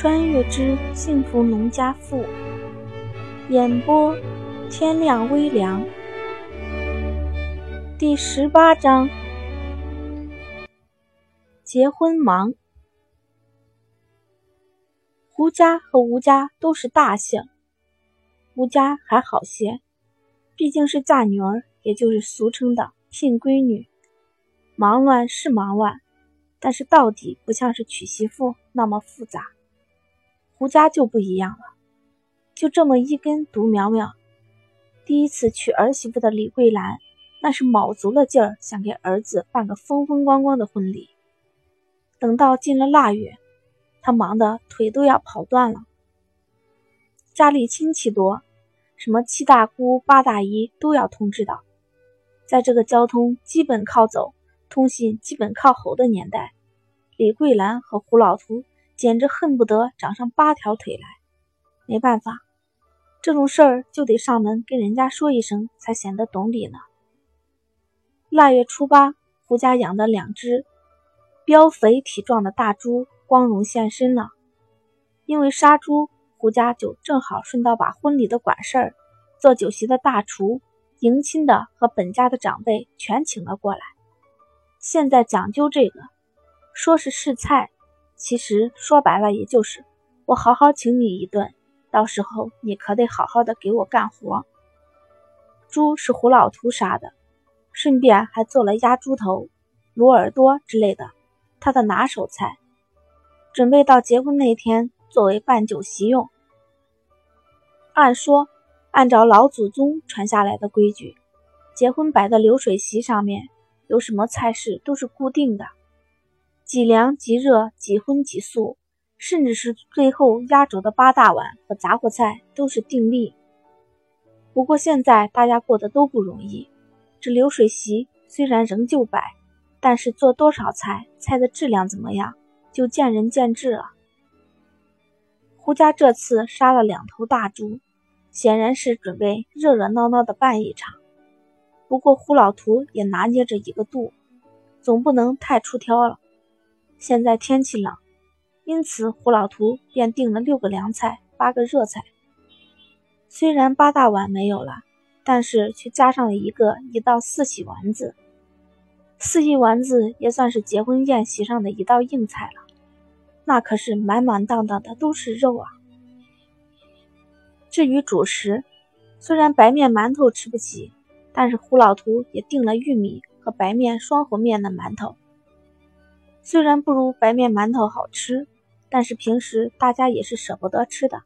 穿越之幸福农家妇。演播：天亮微凉。第十八章：结婚忙。胡家和吴家都是大姓，吴家还好些，毕竟是嫁女儿，也就是俗称的聘闺女。忙乱是忙乱。但是到底不像是娶媳妇那么复杂，胡家就不一样了，就这么一根独苗苗。第一次娶儿媳妇的李桂兰，那是卯足了劲儿想给儿子办个风风光光的婚礼。等到进了腊月，他忙得腿都要跑断了。家里亲戚多，什么七大姑八大姨都要通知到。在这个交通基本靠走。通信基本靠吼的年代，李桂兰和胡老图简直恨不得长上八条腿来。没办法，这种事儿就得上门跟人家说一声，才显得懂礼呢。腊月初八，胡家养的两只膘肥体壮的大猪光荣现身了。因为杀猪，胡家就正好顺道把婚礼的管事儿、做酒席的大厨、迎亲的和本家的长辈全请了过来。现在讲究这个，说是试菜，其实说白了也就是我好好请你一顿，到时候你可得好好的给我干活。猪是胡老图杀的，顺便还做了鸭猪头、卤耳朵之类的，他的拿手菜，准备到结婚那天作为办酒席用。按说，按照老祖宗传下来的规矩，结婚摆的流水席上面。有什么菜式都是固定的，几凉几热，几荤几素，甚至是最后压轴的八大碗和杂货菜都是定例。不过现在大家过得都不容易，这流水席虽然仍旧摆，但是做多少菜，菜的质量怎么样，就见仁见智了。胡家这次杀了两头大猪，显然是准备热热闹闹的办一场。不过胡老图也拿捏着一个度，总不能太出挑了。现在天气冷，因此胡老图便订了六个凉菜，八个热菜。虽然八大碗没有了，但是却加上了一个一道四喜丸子。四喜丸子也算是结婚宴席上的一道硬菜了，那可是满满当当的都是肉啊。至于主食，虽然白面馒头吃不起。但是胡老图也订了玉米和白面双和面的馒头，虽然不如白面馒头好吃，但是平时大家也是舍不得吃的。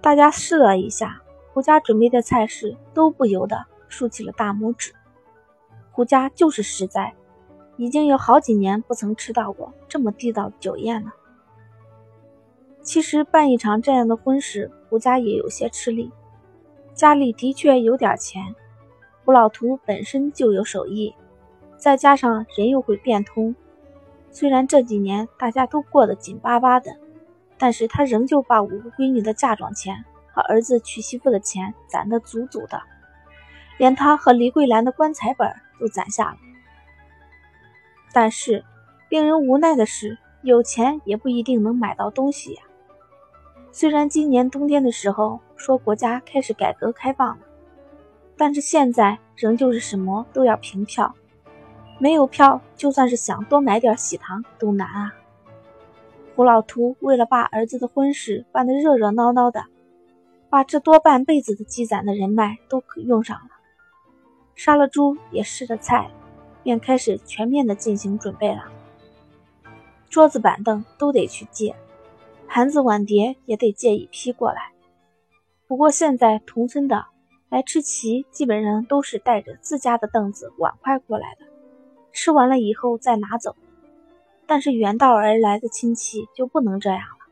大家试了一下胡家准备的菜式，都不由得竖起了大拇指。胡家就是实在，已经有好几年不曾吃到过这么地道的酒宴了。其实办一场这样的婚事，胡家也有些吃力。家里的确有点钱，胡老图本身就有手艺，再加上人又会变通。虽然这几年大家都过得紧巴巴的，但是他仍旧把五个闺女的嫁妆钱和儿子娶媳妇的钱攒得足足的，连他和李桂兰的棺材本都攒下了。但是令人无奈的是，有钱也不一定能买到东西呀。虽然今年冬天的时候说国家开始改革开放了，但是现在仍旧是什么都要凭票，没有票，就算是想多买点喜糖都难啊。胡老图为了把儿子的婚事办得热热闹闹的，把这多半辈子的积攒的人脉都用上了，杀了猪也试了菜，便开始全面的进行准备了，桌子板凳都得去借。盘子碗碟也得借一批过来。不过现在同村的来吃席，基本上都是带着自家的凳子碗筷过来的，吃完了以后再拿走。但是远道而来的亲戚就不能这样了，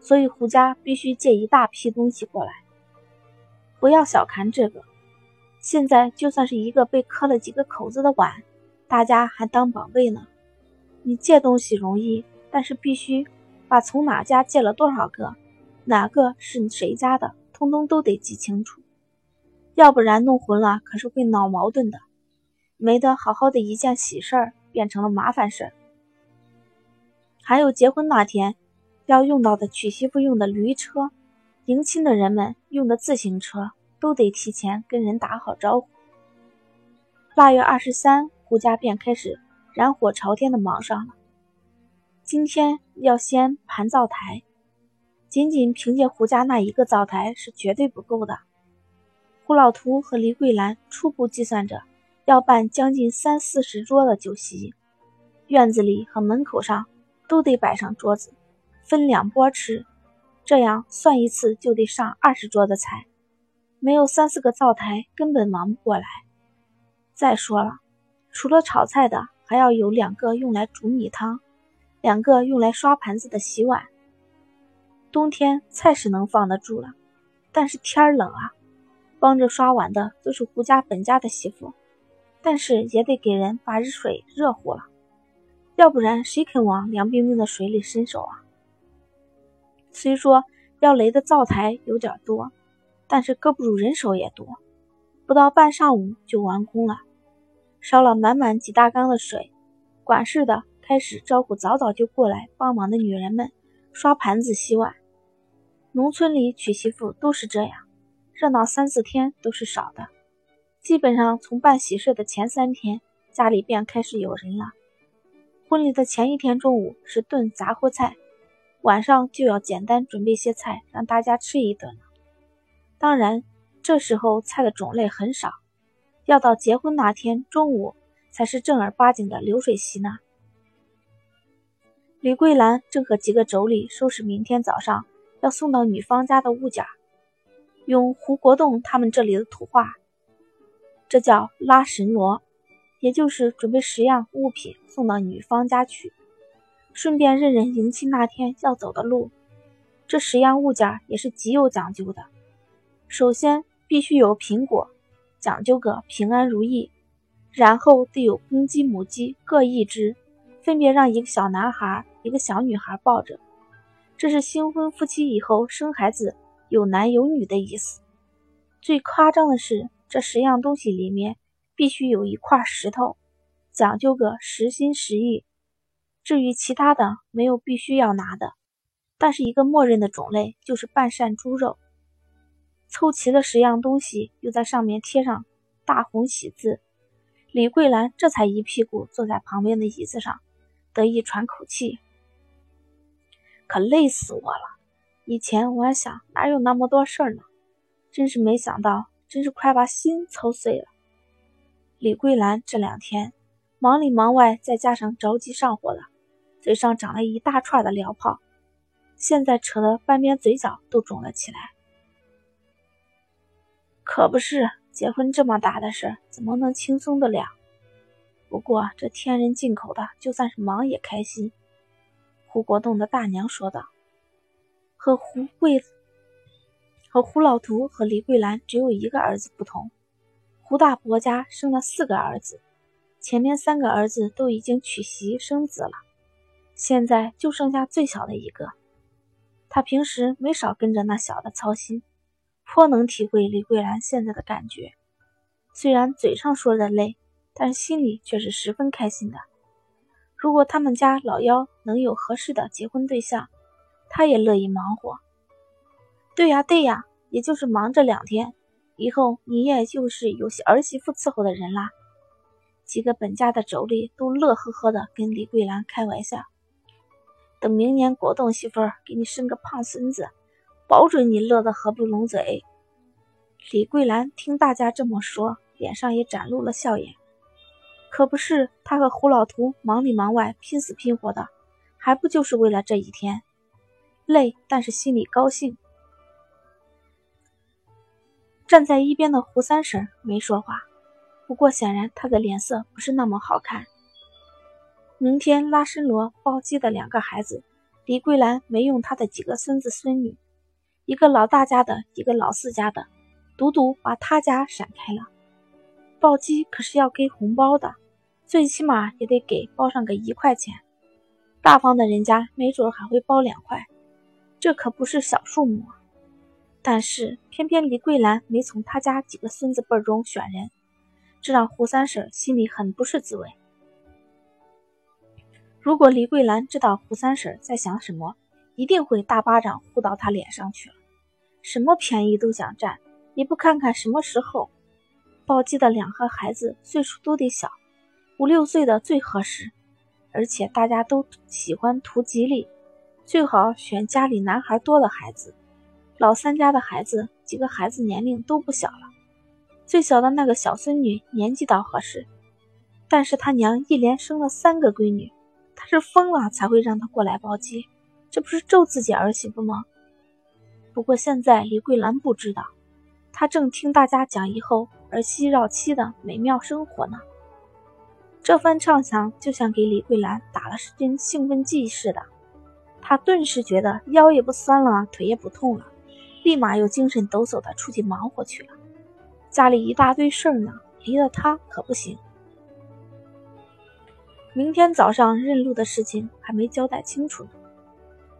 所以胡家必须借一大批东西过来。不要小看这个，现在就算是一个被磕了几个口子的碗，大家还当宝贝呢。你借东西容易，但是必须。把从哪家借了多少个，哪个是谁家的，通通都得记清楚，要不然弄混了可是会闹矛盾的，没得好好的一件喜事儿变成了麻烦事儿。还有结婚那天要用到的娶媳妇用的驴车，迎亲的人们用的自行车，都得提前跟人打好招呼。腊月二十三，胡家便开始燃火朝天的忙上了。今天要先盘灶台，仅仅凭借胡家那一个灶台是绝对不够的。胡老图和李桂兰初步计算着，要办将近三四十桌的酒席，院子里和门口上都得摆上桌子。分两拨吃，这样算一次就得上二十桌的菜，没有三四个灶台根本忙不过来。再说了，除了炒菜的，还要有两个用来煮米汤，两个用来刷盘子的洗碗。冬天菜是能放得住了，但是天儿冷啊，帮着刷碗的都是胡家本家的媳妇，但是也得给人把热水热乎了，要不然谁肯往凉冰冰的水里伸手啊？虽说要垒的灶台有点多，但是搁不住人手也多，不到半上午就完工了，烧了满满几大缸的水。管事的开始招呼早早就过来帮忙的女人们刷盘子、洗碗。农村里娶媳妇都是这样，热闹三四天都是少的，基本上从办喜事的前三天，家里便开始有人了。婚礼的前一天中午是炖杂货菜。晚上就要简单准备些菜，让大家吃一顿了。当然，这时候菜的种类很少，要到结婚那天中午才是正儿八经的流水席呢。李桂兰正和几个妯娌收拾明天早上要送到女方家的物件，用胡国栋他们这里的土话，这叫拉神罗，也就是准备十样物品送到女方家去。顺便认认迎亲那天要走的路，这十样物件也是极有讲究的。首先必须有苹果，讲究个平安如意；然后得有公鸡、母鸡各一只，分别让一个小男孩、一个小女孩抱着，这是新婚夫妻以后生孩子有男有女的意思。最夸张的是，这十样东西里面必须有一块石头，讲究个实心实意。至于其他的，没有必须要拿的，但是一个默认的种类就是半扇猪肉。凑齐了十样东西，又在上面贴上大红喜字，李桂兰这才一屁股坐在旁边的椅子上，得意喘口气。可累死我了！以前我还想哪有那么多事儿呢，真是没想到，真是快把心操碎了。李桂兰这两天忙里忙外，再加上着急上火了。嘴上长了一大串的燎泡，现在扯得半边嘴角都肿了起来。可不是，结婚这么大的事，怎么能轻松得了？不过这天人进口的，就算是忙也开心。胡国栋的大娘说道：“和胡贵、和胡老图和李桂兰只有一个儿子不同，胡大伯家生了四个儿子，前面三个儿子都已经娶媳生子了。”现在就剩下最小的一个，他平时没少跟着那小的操心，颇能体会李桂兰现在的感觉。虽然嘴上说着累，但心里却是十分开心的。如果他们家老幺能有合适的结婚对象，他也乐意忙活。对呀，对呀，也就是忙这两天，以后你也就是有些儿媳妇伺候的人啦。几个本家的妯娌都乐呵呵的跟李桂兰开玩笑。等明年国栋媳妇儿给你生个胖孙子，保准你乐得合不拢嘴。李桂兰听大家这么说，脸上也展露了笑颜。可不是，她和胡老图忙里忙外，拼死拼活的，还不就是为了这一天？累，但是心里高兴。站在一边的胡三婶没说话，不过显然她的脸色不是那么好看。明天拉申罗抱鸡的两个孩子，李桂兰没用她的几个孙子孙女，一个老大家的，一个老四家的，独独把他家闪开了。抱鸡可是要给红包的，最起码也得给包上个一块钱，大方的人家没准还会包两块，这可不是小数目。但是偏偏李桂兰没从他家几个孙子辈中选人，这让胡三婶心里很不是滋味。如果李桂兰知道胡三婶在想什么，一定会大巴掌呼到他脸上去了。什么便宜都想占，也不看看什么时候。抱鸡的两个孩子岁数都得小，五六岁的最合适，而且大家都喜欢图吉利，最好选家里男孩多的孩子。老三家的孩子几个孩子年龄都不小了，最小的那个小孙女年纪倒合适，但是他娘一连生了三个闺女，他是疯了才会让她过来包机，这不是咒自己儿媳妇吗？不过现在李桂兰不知道，她正听大家讲以后儿媳绕妻的美妙生活呢。这番畅想就像给李桂兰打了针兴奋剂似的，她顿时觉得腰也不酸了，腿也不痛了，立马又精神抖擞的出去忙活去了。家里一大堆事儿呢，离了他可不行。明天早上认路的事情还没交代清楚呢。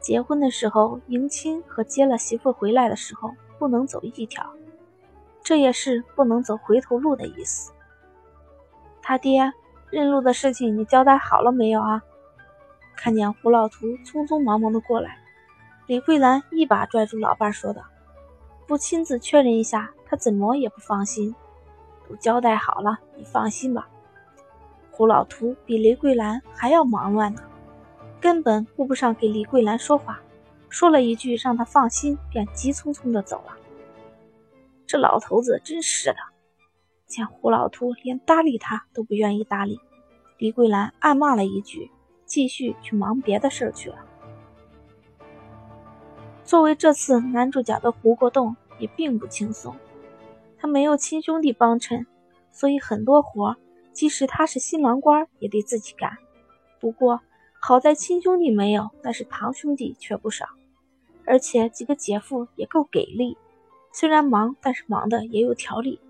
结婚的时候迎亲和接了媳妇回来的时候不能走一条，这也是不能走回头路的意思。他爹认路的事情你交代好了没有啊？看见胡老图匆匆忙忙的过来，李桂兰一把拽住老伴说道：“不亲自确认一下，他怎么也不放心。都交代好了，你放心吧。”胡老图比李桂兰还要忙乱呢。根本顾不上给李桂兰说话，说了一句让她放心，便急匆匆的走了。这老头子真是的，见胡老图连搭理他都不愿意搭理，李桂兰暗骂了一句，继续去忙别的事儿去了。作为这次男主角的胡国栋也并不轻松，他没有亲兄弟帮衬，所以很多活即使他是新郎官也得自己干。不过。好在亲兄弟没有，但是堂兄弟却不少，而且几个姐夫也够给力。虽然忙，但是忙的也有条理。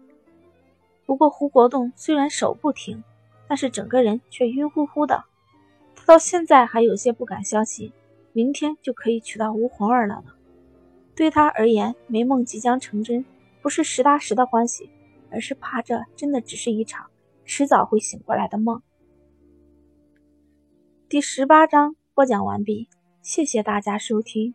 不过胡国栋虽然手不停，但是整个人却晕乎乎的。他到现在还有些不敢相信，明天就可以娶到吴红儿了呢。对他而言，美梦即将成真，不是实打实的欢喜，而是怕这真的只是一场迟早会醒过来的梦。第十八章播讲完毕，谢谢大家收听。